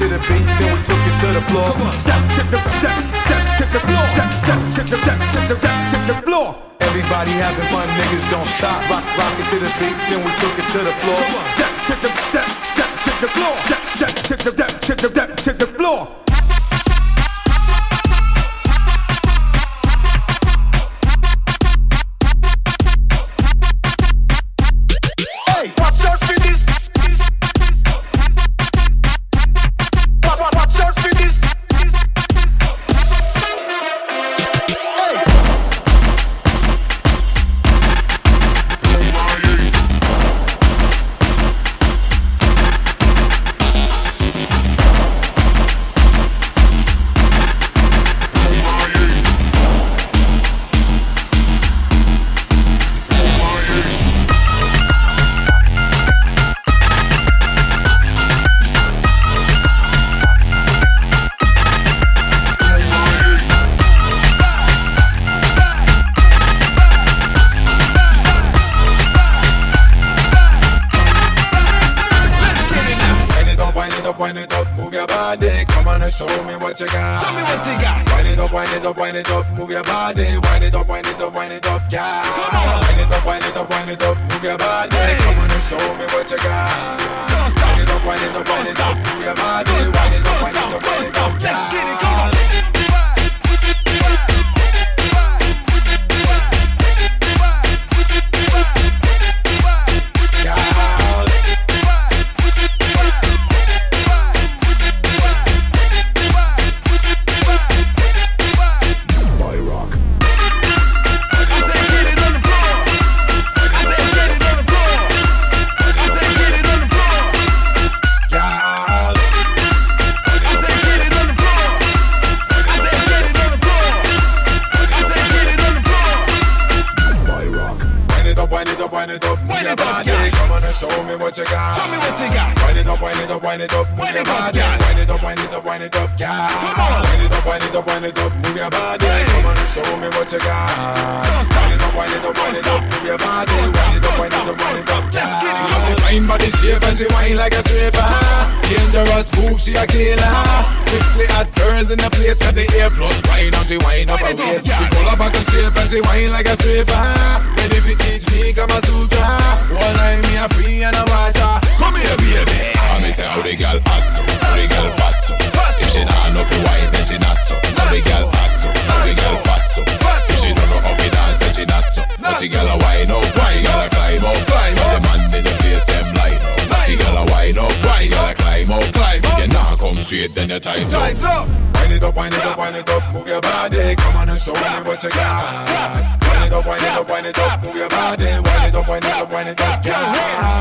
to the beat, then we took it to the floor. Step, check the step, step, check the floor. Step, step, check the step, check the step, check the floor. Everybody having fun, niggas don't stop. Rock, rock it to the beat, then we took it to the floor. Step, check the step, step, check the floor. Step, step, check the step, check the step, check the floor. Show me what you got. Show me what you got. Wind it up, wind it up, wind it up, move your body. Wind it up, wind it up, wind it up, yeah. Come on. Wind it up, wind it up, wind it up, move your body. Come on and show me what you got. Wind it up, wind it up, wind it up, move your body. Wind it up, wind it up, wind it up, move your body. Come on show me what you got. Wind it up, wind it up, wind it up, move your body. Wind it up, wind it up, wind it up. She have the fine body shape and she whine like a stripper. Dangerous move, she a killer. Strictly hot girls in the place, got the air plus wine and she whine up her waist. We pull up back and shape and she whine like a stripper. Ready fi teach me Kama Sutra. One night me a free and a water. Straight, then your time's up. Time's up. Wind it up, wind it up, wind it up, move your body. Come on and show me what you got. Wind it up, wind it up, wind it up, move your body. Wind it up, wind it up, wind it up, girl.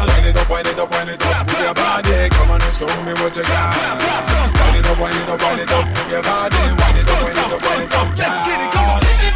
Wind it up, wind it up, wind it up, move your body. Come on and show me what you got. Wind it up, wind it up, wind it up, move your body. Wind it up, wind it up, wind it up,